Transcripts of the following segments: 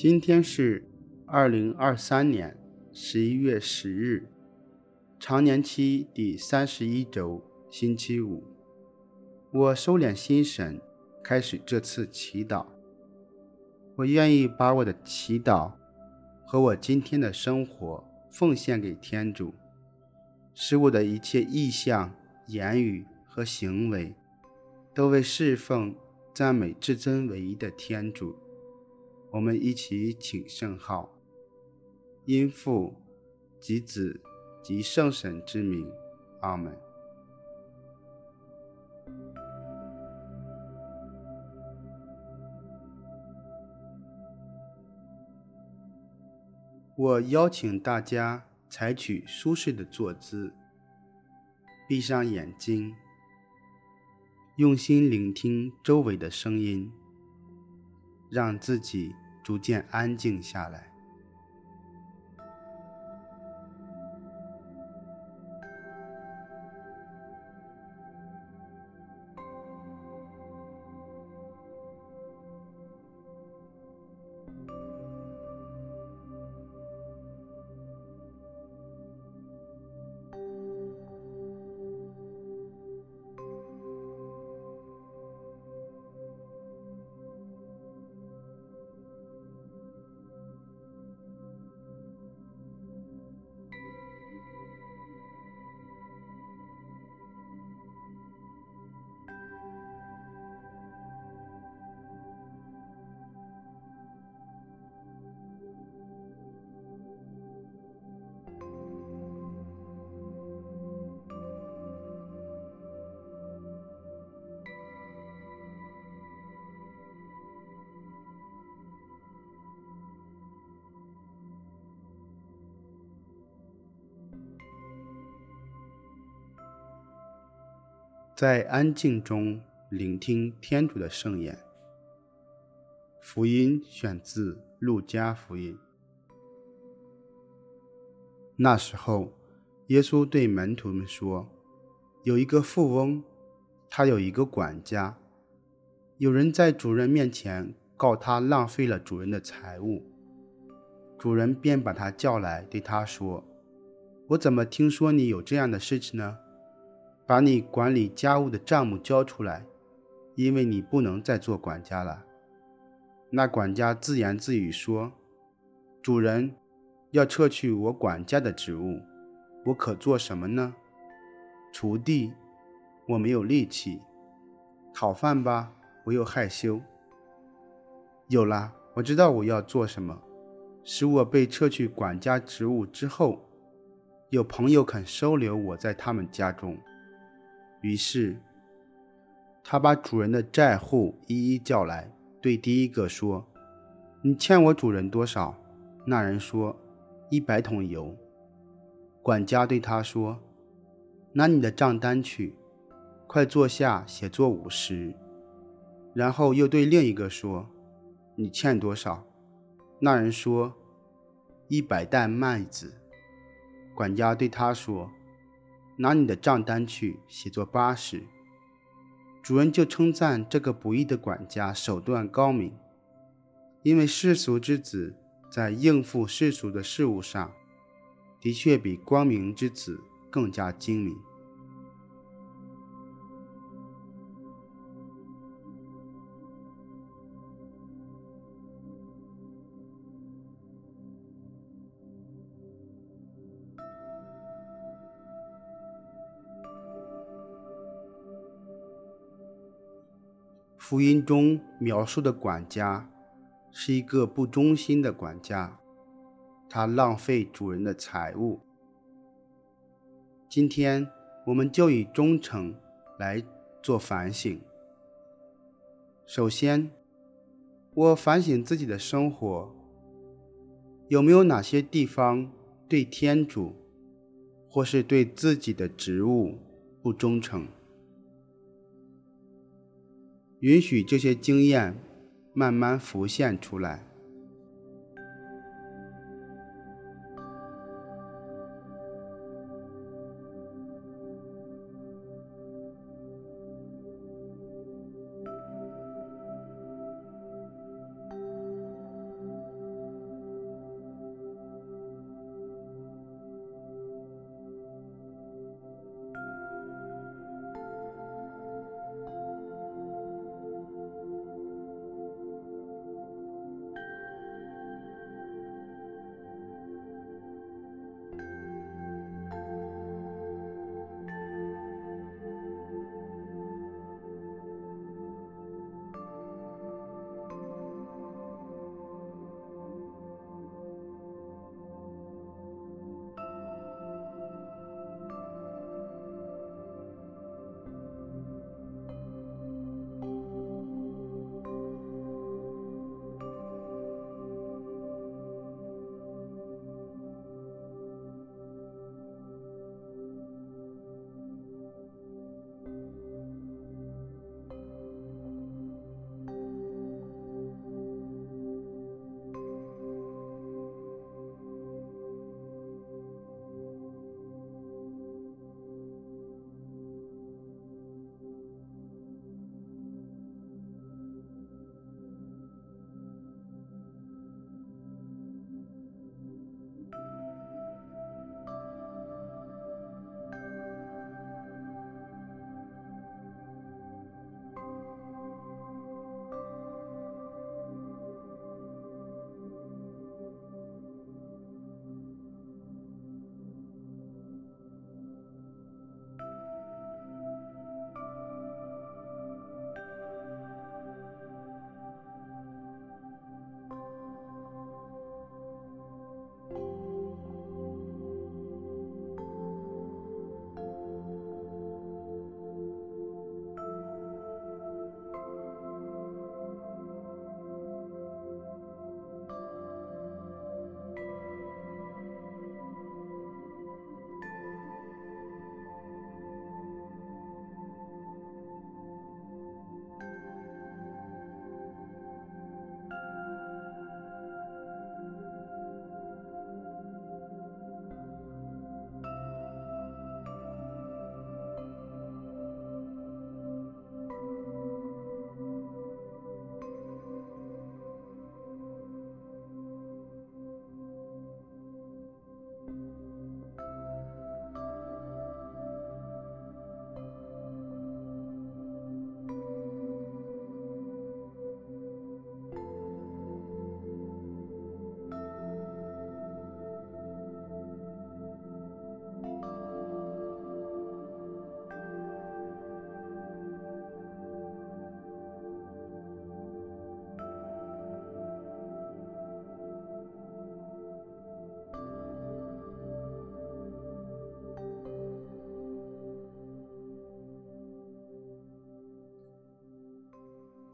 今天是二零二三年十一月十日，常年期第三十一周，星期五。我收敛心神，开始这次祈祷。我愿意把我的祈祷和我今天的生活奉献给天主，使我的一切意向、言语和行为都为侍奉、赞美至尊唯一的天主。我们一起请圣号，因父及子及圣神之名，阿门。我邀请大家采取舒适的坐姿，闭上眼睛，用心聆听周围的声音。让自己逐渐安静下来。在安静中聆听天主的圣言。福音选自《路加福音》。那时候，耶稣对门徒们说：“有一个富翁，他有一个管家。有人在主人面前告他浪费了主人的财物，主人便把他叫来，对他说：‘我怎么听说你有这样的事情呢？’”把你管理家务的账目交出来，因为你不能再做管家了。那管家自言自语说：“主人，要撤去我管家的职务，我可做什么呢？锄地，我没有力气；讨饭吧，我又害羞。有了，我知道我要做什么，使我被撤去管家职务之后，有朋友肯收留我在他们家中。”于是，他把主人的债户一一叫来，对第一个说：“你欠我主人多少？”那人说：“一百桶油。”管家对他说：“拿你的账单去，快坐下写作五十。”然后又对另一个说：“你欠多少？”那人说：“一百担麦子。”管家对他说。拿你的账单去写作八十，主人就称赞这个不义的管家手段高明，因为世俗之子在应付世俗的事物上，的确比光明之子更加精明。福音中描述的管家是一个不忠心的管家，他浪费主人的财物。今天我们就以忠诚来做反省。首先，我反省自己的生活，有没有哪些地方对天主或是对自己的职务不忠诚？允许这些经验慢慢浮现出来。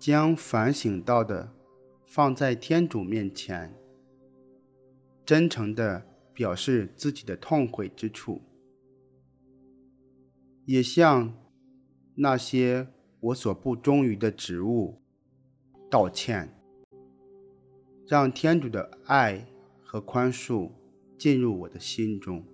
将反省到的放在天主面前，真诚地表示自己的痛悔之处，也向那些我所不忠于的职务道歉，让天主的爱和宽恕进入我的心中。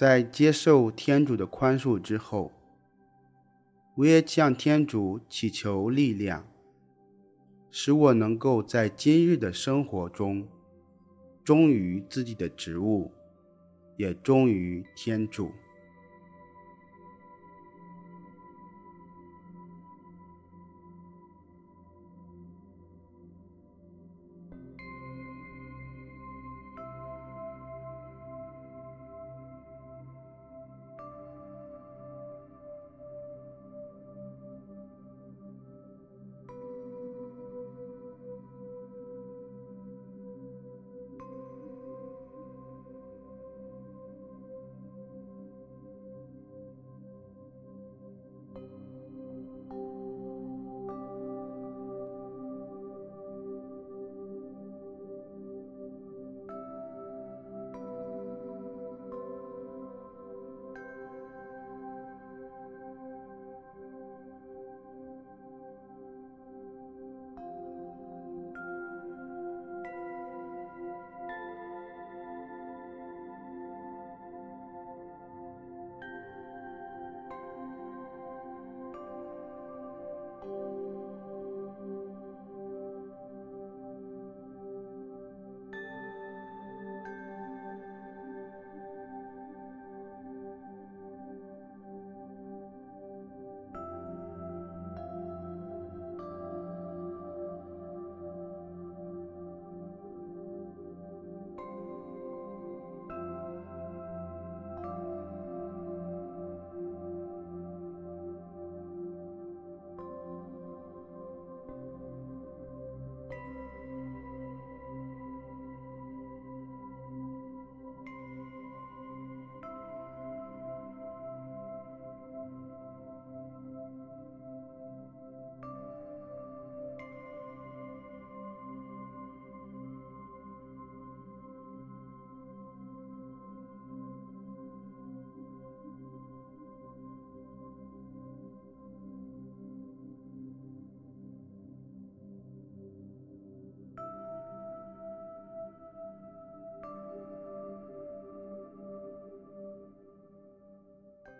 在接受天主的宽恕之后，我也向天主祈求力量，使我能够在今日的生活中忠于自己的职务，也忠于天主。